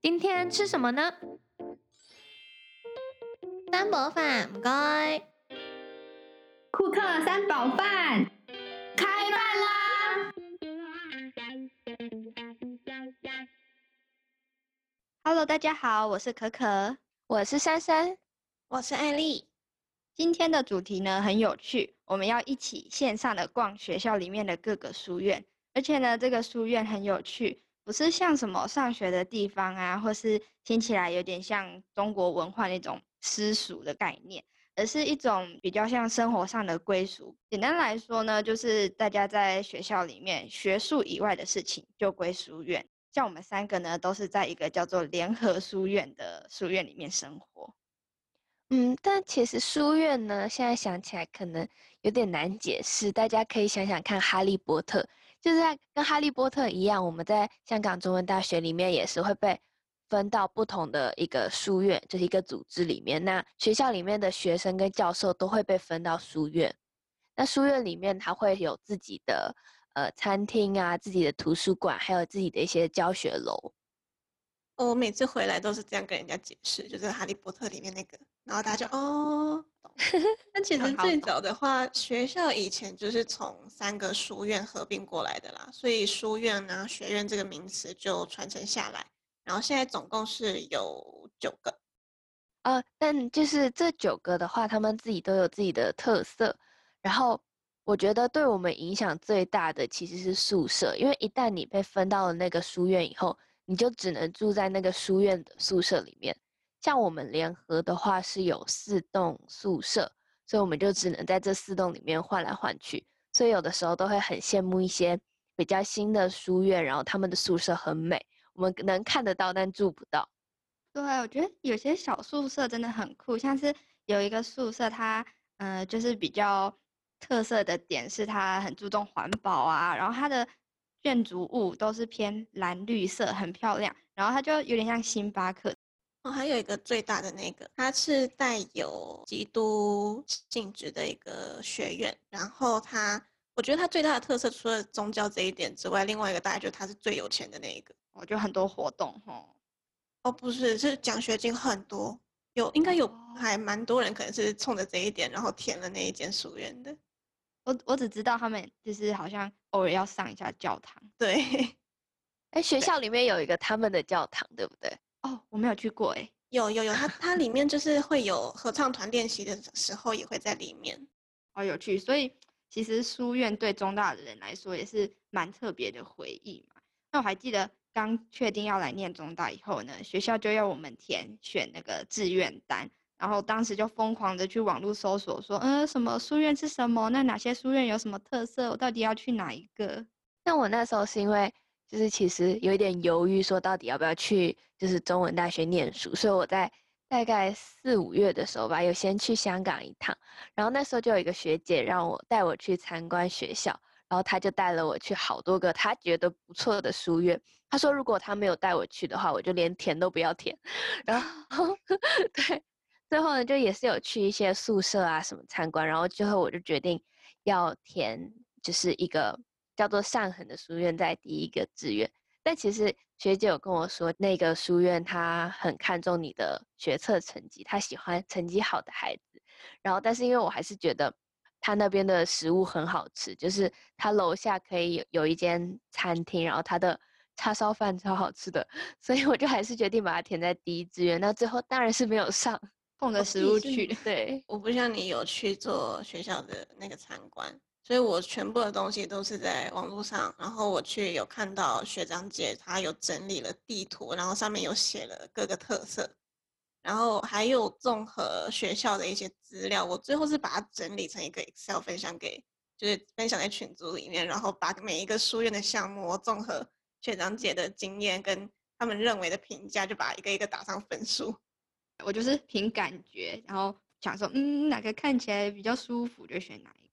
今天吃什么呢？三宝饭，唔该。库克三宝饭，开饭啦！Hello，大家好，我是可可，我是珊珊，我是艾丽。今天的主题呢很有趣，我们要一起线上的逛学校里面的各个书院，而且呢，这个书院很有趣。不是像什么上学的地方啊，或是听起来有点像中国文化那种私塾的概念，而是一种比较像生活上的归属。简单来说呢，就是大家在学校里面学术以外的事情就归书院。像我们三个呢，都是在一个叫做联合书院的书院里面生活。嗯，但其实书院呢，现在想起来可能有点难解释。大家可以想想看，《哈利波特》。就是在跟哈利波特一样，我们在香港中文大学里面也是会被分到不同的一个书院，就是一个组织里面。那学校里面的学生跟教授都会被分到书院。那书院里面它会有自己的呃餐厅啊，自己的图书馆，还有自己的一些教学楼。我每次回来都是这样跟人家解释，就是《哈利波特》里面那个，然后大家就哦，懂。但其实最早的话，学校以前就是从三个书院合并过来的啦，所以书院呢、学院这个名词就传承下来。然后现在总共是有九个，呃，但就是这九个的话，他们自己都有自己的特色。然后我觉得对我们影响最大的其实是宿舍，因为一旦你被分到了那个书院以后。你就只能住在那个书院的宿舍里面。像我们联合的话是有四栋宿舍，所以我们就只能在这四栋里面换来换去。所以有的时候都会很羡慕一些比较新的书院，然后他们的宿舍很美，我们能看得到但住不到。对，我觉得有些小宿舍真的很酷，像是有一个宿舍，它嗯就是比较特色的点是它很注重环保啊，然后它的。建筑物都是偏蓝绿色，很漂亮。然后它就有点像星巴克。哦，还有一个最大的那个，它是带有基督性质的一个学院。然后它，我觉得它最大的特色，除了宗教这一点之外，另外一个大概就它是最有钱的那一个。我觉得很多活动，哦，哦，不是，是奖学金很多，有应该有还蛮多人可能是冲着这一点，然后填了那一间书院的。我我只知道他们就是好像偶尔要上一下教堂，对，哎，学校里面有一个他们的教堂，对不对？哦，我没有去过，哎，有有有，它它里面就是 会有合唱团练习的时候也会在里面，好有趣。所以其实书院对中大的人来说也是蛮特别的回忆嘛。那我还记得刚确定要来念中大以后呢，学校就要我们填选那个志愿单。然后当时就疯狂的去网络搜索，说，嗯，什么书院是什么？那哪些书院有什么特色？我到底要去哪一个？那我那时候是因为，就是其实有一点犹豫，说到底要不要去，就是中文大学念书。所以我在大概四五月的时候吧，有先去香港一趟。然后那时候就有一个学姐让我带我去参观学校，然后她就带了我去好多个她觉得不错的书院。她说如果她没有带我去的话，我就连填都不要填。然后 对。最后呢，就也是有去一些宿舍啊什么参观，然后最后我就决定要填，就是一个叫做上恒的书院在第一个志愿。但其实学姐有跟我说，那个书院他很看重你的学测成绩，他喜欢成绩好的孩子。然后，但是因为我还是觉得他那边的食物很好吃，就是他楼下可以有有一间餐厅，然后他的叉烧饭超好吃的，所以我就还是决定把它填在第一志愿。那最后当然是没有上。碰着食物去，对，我不像你有去做学校的那个参观，所以我全部的东西都是在网络上，然后我去有看到学长姐她有整理了地图，然后上面有写了各个特色，然后还有综合学校的一些资料，我最后是把它整理成一个 Excel 分享给，就是分享在群组里面，然后把每一个书院的项目综合学长姐的经验跟他们认为的评价，就把一个一个打上分数。我就是凭感觉，然后想说，嗯，哪个看起来比较舒服就选哪一个。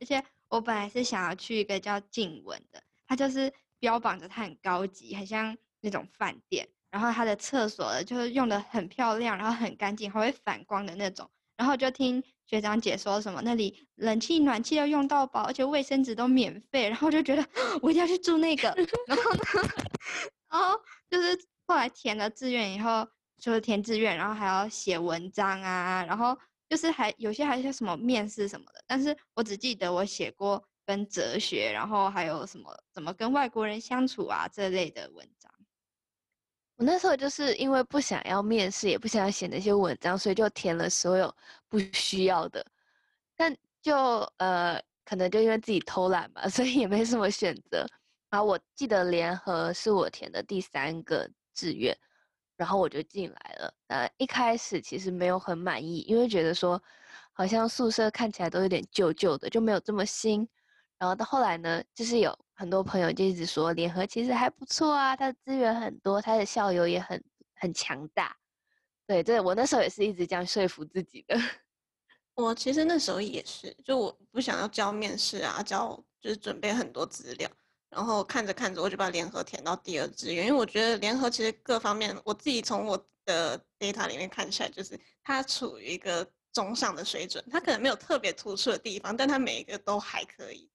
而且我本来是想要去一个叫静文的，它就是标榜着它很高级，很像那种饭店。然后它的厕所就是用的很漂亮，然后很干净，还会反光的那种。然后就听学长姐说什么那里冷气暖气要用到饱，而且卫生纸都免费。然后就觉得 我一定要去住那个。然后呢，然后就是后来填了志愿以后，就是填志愿，然后还要写文章啊，然后就是还有些还有些什么面试什么的，但是我只记得我写过跟哲学，然后还有什么怎么跟外国人相处啊这类的文章。我那时候就是因为不想要面试，也不想要写那些文章，所以就填了所有不需要的。但就呃，可能就因为自己偷懒吧，所以也没什么选择。然后我记得联合是我填的第三个志愿，然后我就进来了。呃，一开始其实没有很满意，因为觉得说好像宿舍看起来都有点旧旧的，就没有这么新。然后到后来呢，就是有很多朋友就一直说联合其实还不错啊，它的资源很多，它的校友也很很强大。对，对我那时候也是一直这样说服自己的。我其实那时候也是，就我不想要交面试啊，交就是准备很多资料，然后看着看着我就把联合填到第二志愿，因为我觉得联合其实各方面，我自己从我的 data 里面看起来，就是它处于一个中上的水准，它可能没有特别突出的地方，但它每一个都还可以。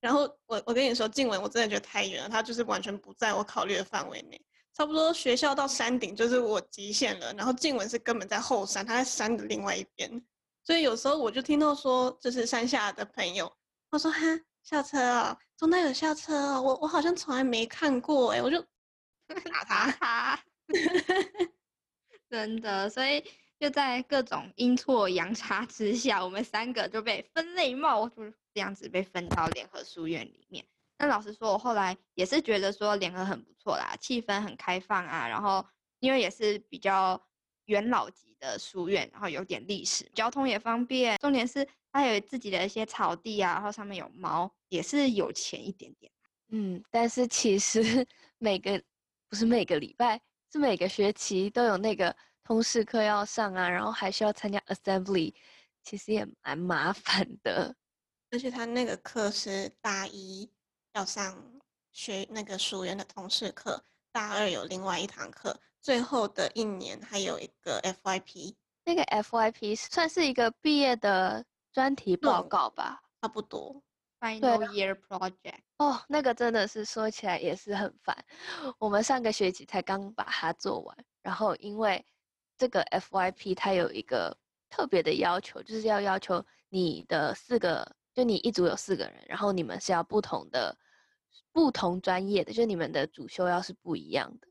然后我我跟你说，静文我真的觉得太远了，它就是完全不在我考虑的范围内。差不多学校到山顶就是我极限了，然后静文是根本在后山，它在山的另外一边。所以有时候我就听到说，就是山下的朋友，他说：“哈，校车啊，中大有校车哦，我我好像从来没看过哎。”我就打他，真的，所以。就在各种阴错阳差之下，我们三个就被分类帽，就这样子被分到联合书院里面。那老实说，我后来也是觉得说联合很不错啦，气氛很开放啊。然后因为也是比较元老级的书院，然后有点历史，交通也方便。重点是它有自己的一些草地啊，然后上面有猫，也是有钱一点点。嗯，但是其实 每个不是每个礼拜，是每个学期都有那个。通识课要上啊，然后还需要参加 assembly，其实也蛮麻烦的。而且他那个课是大一要上学那个书院的通识课，大二有另外一堂课，最后的一年还有一个 FYP。那个 FYP 算是一个毕业的专题报告吧，差不多。Final year project。哦，那个真的是说起来也是很烦。我们上个学期才刚把它做完，然后因为。这个 FYP 它有一个特别的要求，就是要要求你的四个，就你一组有四个人，然后你们是要不同的、不同专业的，就你们的主修要是不一样的，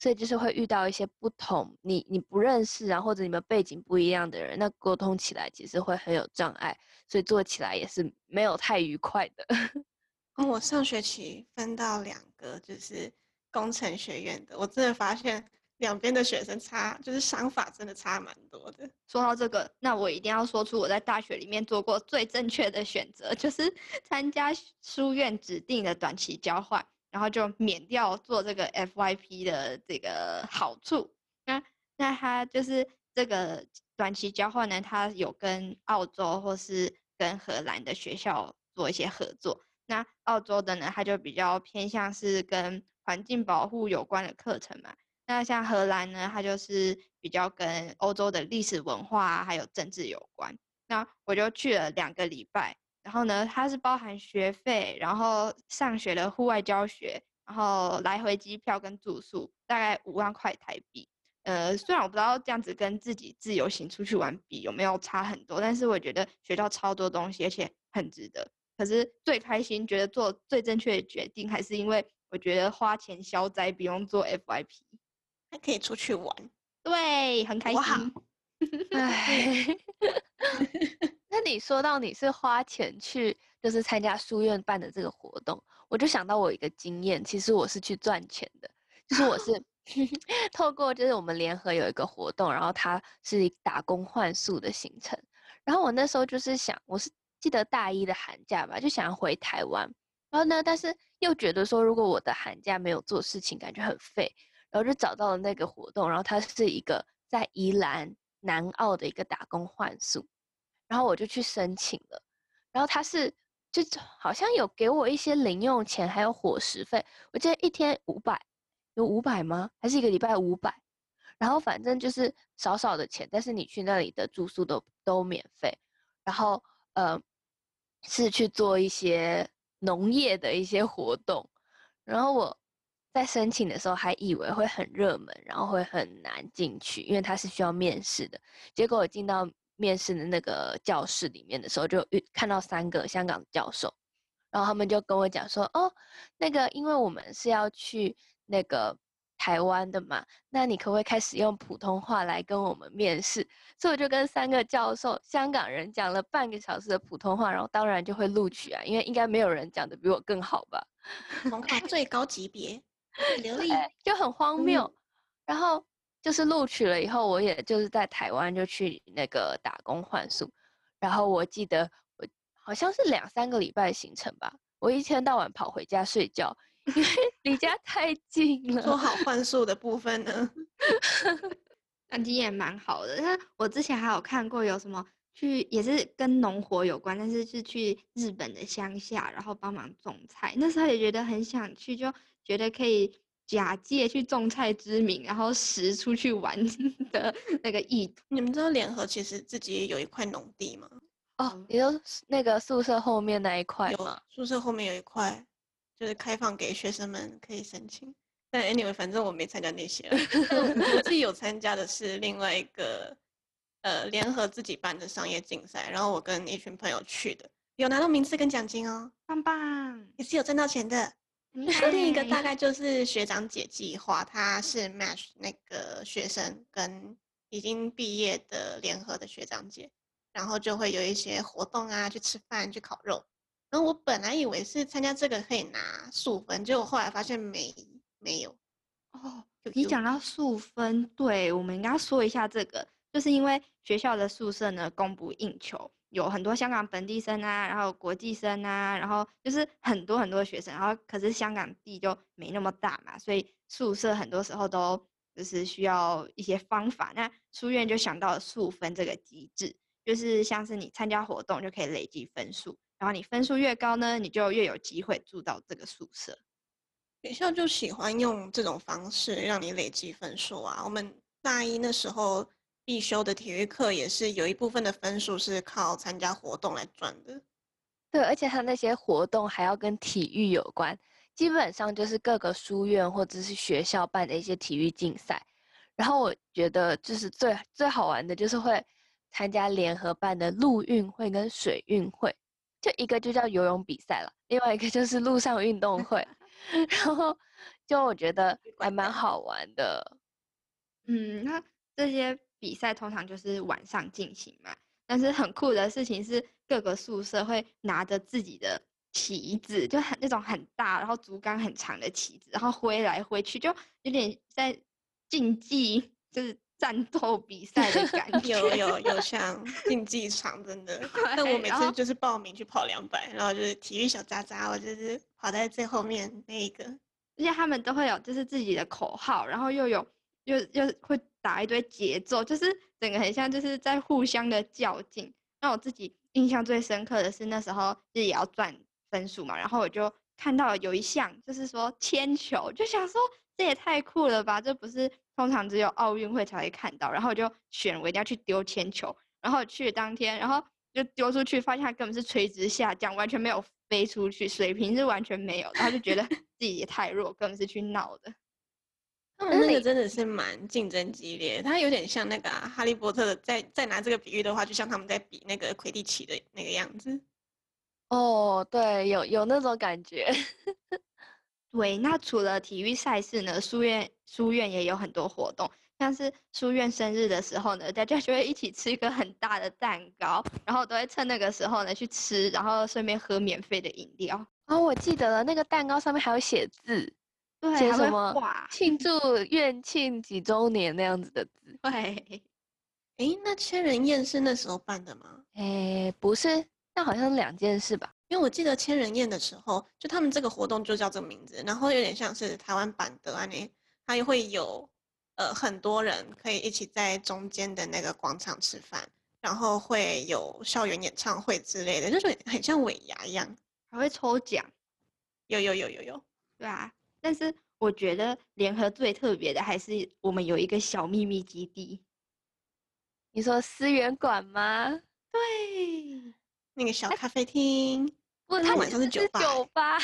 所以就是会遇到一些不同，你你不认识啊，或者你们背景不一样的人，那沟通起来其实会很有障碍，所以做起来也是没有太愉快的。我上学期分到两个就是工程学院的，我真的发现。两边的学生差，就是想法真的差蛮多的。说到这个，那我一定要说出我在大学里面做过最正确的选择，就是参加书院指定的短期交换，然后就免掉做这个 FYP 的这个好处。那那他就是这个短期交换呢，他有跟澳洲或是跟荷兰的学校做一些合作。那澳洲的呢，他就比较偏向是跟环境保护有关的课程嘛。那像荷兰呢，它就是比较跟欧洲的历史文化还有政治有关。那我就去了两个礼拜，然后呢，它是包含学费，然后上学的户外教学，然后来回机票跟住宿，大概五万块台币。呃，虽然我不知道这样子跟自己自由行出去玩比有没有差很多，但是我觉得学到超多东西，而且很值得。可是最开心，觉得做最正确的决定，还是因为我觉得花钱消灾，不用做 FYP。还可以出去玩，对，很开心。哎，那你说到你是花钱去，就是参加书院办的这个活动，我就想到我一个经验，其实我是去赚钱的，就是我是 透过就是我们联合有一个活动，然后它是打工换宿的行程，然后我那时候就是想，我是记得大一的寒假吧，就想要回台湾，然后呢，但是又觉得说，如果我的寒假没有做事情，感觉很废。然后就找到了那个活动，然后它是一个在宜兰南澳的一个打工换宿，然后我就去申请了，然后他是就好像有给我一些零用钱，还有伙食费，我记得一天五百，有五百吗？还是一个礼拜五百？然后反正就是少少的钱，但是你去那里的住宿都都免费，然后呃是去做一些农业的一些活动，然后我。在申请的时候还以为会很热门，然后会很难进去，因为它是需要面试的。结果我进到面试的那个教室里面的时候，就遇看到三个香港教授，然后他们就跟我讲说：“哦，那个因为我们是要去那个台湾的嘛，那你可不可以开始用普通话来跟我们面试？”所以我就跟三个教授香港人讲了半个小时的普通话，然后当然就会录取啊，因为应该没有人讲的比我更好吧。普通话最高级别，流利。就很荒谬。然后就是录取了以后，我也就是在台湾就去那个打工换宿。然后我记得我好像是两三个礼拜行程吧，我一天到晚跑回家睡觉，因为 离家太近了。说好换宿的部分呢？那经验蛮好的。那我之前还有看过有什么去，也是跟农活有关，但是是去日本的乡下，然后帮忙种菜。那时候也觉得很想去，就觉得可以假借去种菜之名，然后实出去玩 的那个意图。你们知道联合其实自己有一块农地吗？哦，你说那个宿舍后面那一块有吗？宿舍后面有一块，就是开放给学生们可以申请。但 anyway，反正我没参加那些。我自己有参加的是另外一个，呃，联合自己办的商业竞赛，然后我跟一群朋友去的，有拿到名次跟奖金哦，棒棒，也是有挣到钱的。另一个大概就是学长姐计划，他是 match 那个学生跟已经毕业的联合的学长姐，然后就会有一些活动啊，去吃饭，去烤肉。然后我本来以为是参加这个可以拿数分，结果后来发现没。没有哦，你讲到数分，对我们应该说一下这个，就是因为学校的宿舍呢供不应求，有很多香港本地生啊，然后国际生啊，然后就是很多很多学生，然后可是香港地就没那么大嘛，所以宿舍很多时候都就是需要一些方法。那书院就想到了数分这个机制，就是像是你参加活动就可以累积分数，然后你分数越高呢，你就越有机会住到这个宿舍。学校就喜欢用这种方式让你累积分数啊。我们大一那时候必修的体育课也是有一部分的分数是靠参加活动来赚的。对，而且他那些活动还要跟体育有关，基本上就是各个书院或者是学校办的一些体育竞赛。然后我觉得就是最最好玩的就是会参加联合办的陆运会跟水运会，就一个就叫游泳比赛了，另外一个就是陆上运动会。然后就我觉得还蛮好玩的，嗯，那这些比赛通常就是晚上进行嘛。但是很酷的事情是，各个宿舍会拿着自己的旗子，就很那种很大，然后竹竿很长的旗子，然后挥来挥去，就有点在竞技，就是战斗比赛的感 觉。有有有像 竞技场，真的。但我每次就是报名去跑两百，然后就是体育小渣渣，我就是。跑在最后面那一个，而且他们都会有就是自己的口号，然后又有又又会打一堆节奏，就是整个很像就是在互相的较劲。那我自己印象最深刻的是那时候就也要赚分数嘛，然后我就看到有一项就是说铅球，就想说这也太酷了吧，这不是通常只有奥运会才会看到，然后我就选我一定要去丢铅球，然后去当天，然后就丢出去，发现它根本是垂直下降，完全没有。飞出去，水平是完全没有，他就觉得 自己也太弱，根本是去闹的。他们那个真的是蛮竞争激烈，他有点像那个哈利波特的，再再拿这个比喻的话，就像他们在比那个魁地奇的那个样子。哦，对，有有那种感觉。对，那除了体育赛事呢，书院书院也有很多活动。像是书院生日的时候呢，大家就会一起吃一个很大的蛋糕，然后都会趁那个时候呢去吃，然后顺便喝免费的饮料。哦，我记得了，那个蛋糕上面还有写字，对，写什么庆祝院庆几周年那样子的字。对，哎，那千人宴是那时候办的吗？哎，不是，那好像是两件事吧。因为我记得千人宴的时候，就他们这个活动就叫这个名字，然后有点像是台湾版的安妮，它也会有。呃，很多人可以一起在中间的那个广场吃饭，然后会有校园演唱会之类的，就是很像尾牙一样，还会抽奖。有有有有有，对啊。但是我觉得联合最特别的还是我们有一个小秘密基地。你说思源馆吗？对，那个小咖啡厅。不，它晚上是是酒吧欸酒吧，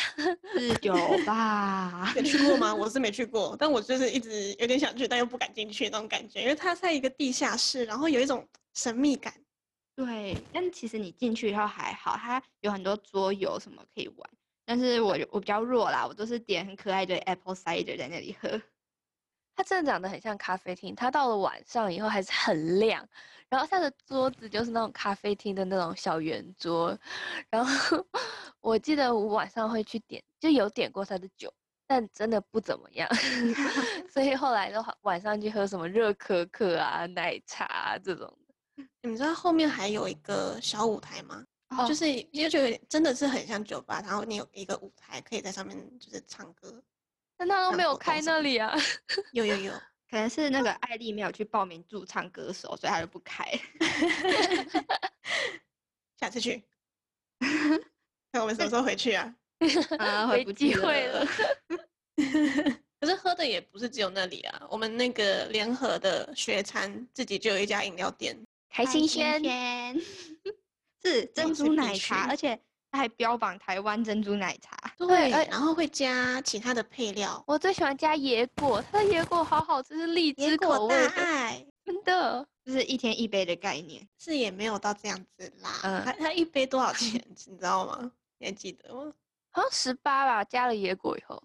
是酒吧有去过吗？我是没去过，但我就是一直有点想去，但又不敢进去那种感觉，因为它在一个地下室，然后有一种神秘感。对，但其实你进去以后还好，它有很多桌游什么可以玩。但是我就我比较弱啦，我都是点很可爱的 apple cider 在那里喝。它真的长得很像咖啡厅。它到了晚上以后还是很亮，然后它的桌子就是那种咖啡厅的那种小圆桌。然后我记得我晚上会去点，就有点过它的酒，但真的不怎么样。所以后来的话，晚上去喝什么热可可啊、奶茶啊这种。你们知道后面还有一个小舞台吗？哦就是就就有点真的是很像酒吧，然后你有一个舞台可以在上面就是唱歌。但他都办没有开那里啊。有有有，可能是那个 艾丽没有去报名驻唱歌手，所以他就不开。下次去。看我们什么时候回去啊？啊，没回不去机会了。可是喝的也不是只有那里啊，我们那个联合的学餐自己就有一家饮料店，开心轩，轩是珍珠奶茶，而且它还标榜台湾珍珠奶茶。对，而然后会加其他的配料，我最喜欢加野果，它的野果好好吃，是荔枝椰果大口味的，爱。真的。就是一天一杯的概念。是也没有到这样子啦，嗯它它一杯多少钱，你知道吗？你还记得吗？好像十八吧，加了野果以后，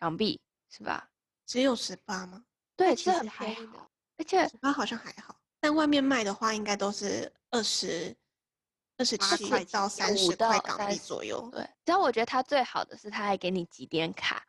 港币是吧？只有十八吗？对，其实很便宜的好，而且十八好像还好，但外面卖的话应该都是二十、二十八七块到三十块港币30左右。对，然后我觉得它最好的是它还给你几点卡，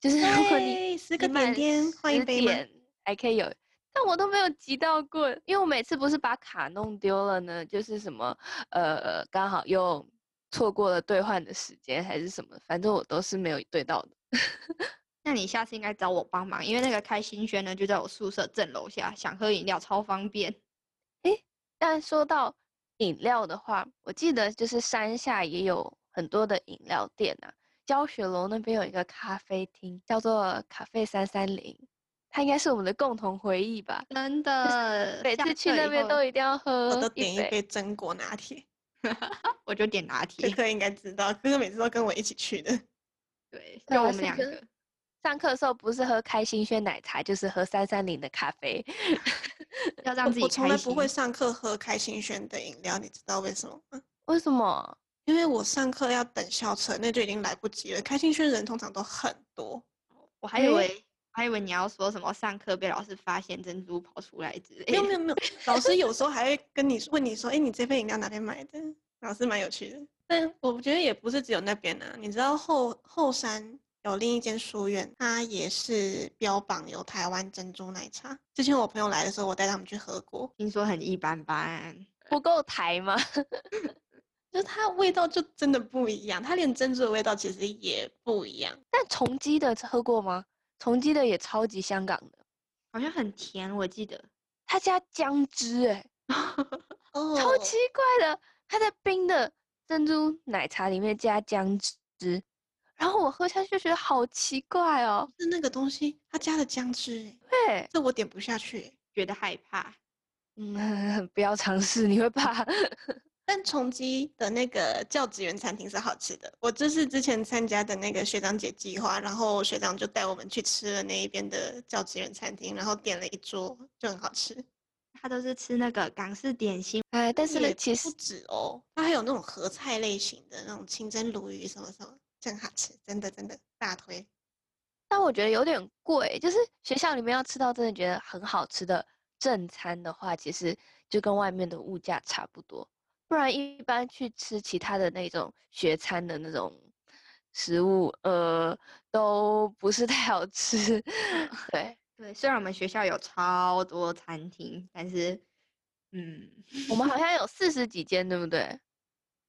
就是如果你对，十个点点换一杯？点还可以有，但我都没有集到过，因为我每次不是把卡弄丢了呢，就是什么呃刚好又错过了兑换的时间还是什么，反正我都是没有兑到的。那你下次应该找我帮忙，因为那个开心轩呢就在我宿舍正楼下，想喝饮料超方便。但说到饮料的话，我记得就是山下也有很多的饮料店啊。教学楼那边有一个咖啡厅，叫做咖啡三三零，它应该是我们的共同回忆吧。真的，每次去那边都一定要喝我都点一杯。杯榛果拿铁，我就点拿可铁。可应该知道，可是每次都跟我一起去的。对，就我们两个。上课的时候不是喝开心轩奶茶，就是喝三三零的咖啡。要让自己我我从。来不会上课喝开心轩的饮料，你知道为什么吗？为什么？因为我上课要等校车，那就已经来不及了。开心轩人通常都很多，我还以为我还以为你要说什么上课被老师发现珍珠跑出来之类的。没有没有没有，老师有时候 还会跟你问你说，哎，你这杯饮料哪边买的？老师蛮有趣的。但我觉得也不是只有那边啊，你知道后后山有另一间书院，它也是标榜有台湾珍珠奶茶。之前我朋友来的时候，我带他们去喝过，听说很一般般。不够台吗？就它味道就真的不一样，它连珍珠的味道其实也不一样。但重基的喝过吗？重基的也超级香港的，好像很甜，我记得。它加姜汁哎、哦，超奇怪的，它在冰的珍珠奶茶里面加姜汁，然后我喝下去就觉得好奇怪哦。是那个东西，它加了姜汁，欸对，这我点不下去欸。觉得害怕。嗯，不要尝试，你会怕。但重基的那个教职员餐厅是好吃的，我这是之前参加的那个学长姐计划，然后学长就带我们去吃了那一边的教职员餐厅，然后点了一桌，就很好吃。他都是吃那个港式点心，哎，但也是其实不止哦，它还有那种合菜类型的那种清蒸鲈鱼什么什么，真好吃，真的真的大推。但我觉得有点贵，就是学校里面要吃到真的觉得很好吃的正餐的话，其实就跟外面的物价差不多。不然一般去吃其他的那种学餐的那种食物，呃，都不是太好吃。对，对，虽然我们学校有超多餐厅，但是，嗯，我们好像有四十几间，对不对？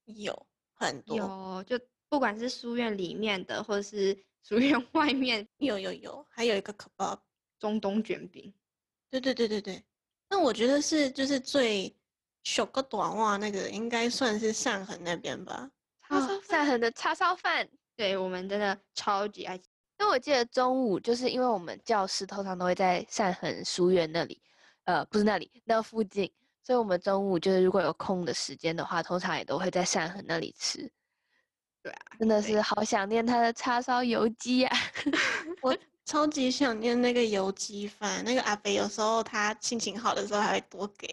有很多，有就不管是书院里面的，或者是 书院外面，有有有，还有一个 kebab。中东卷饼，对对对对对，那我觉得是就是最小个短袜那个，应该算是上横那边吧。啊叉烧，善恒的叉烧饭。对我们真的超级爱吃。因为我记得中午就是因为我们教室通常都会在善恒书院那里，呃，不是那里，那附近，所以我们中午就是如果有空的时间的话，通常也都会在善恒那里吃。对啊，真的是好想念他的叉烧油鸡啊！我超级想念那个油鸡饭，那个阿北有时候他心情好的时候还会多给。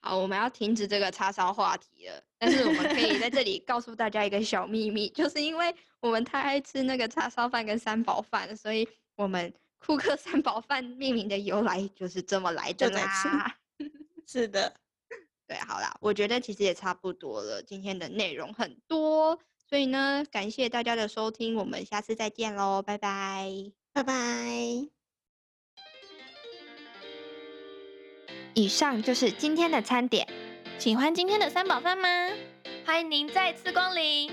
好，我们要停止这个叉烧话题了。但是我们可以在这里告诉大家一个小秘密，就是因为我们太爱吃那个叉烧饭跟三宝饭，所以我们库克三宝饭命名的由来就是这么来的啦。是的，对，好啦，我觉得其实也差不多了，今天的内容很多，所以呢，感谢大家的收听，我们下次再见喽，拜拜。拜拜。以上就是今天的餐点。喜欢今天的三宝饭吗？欢迎您再次光临。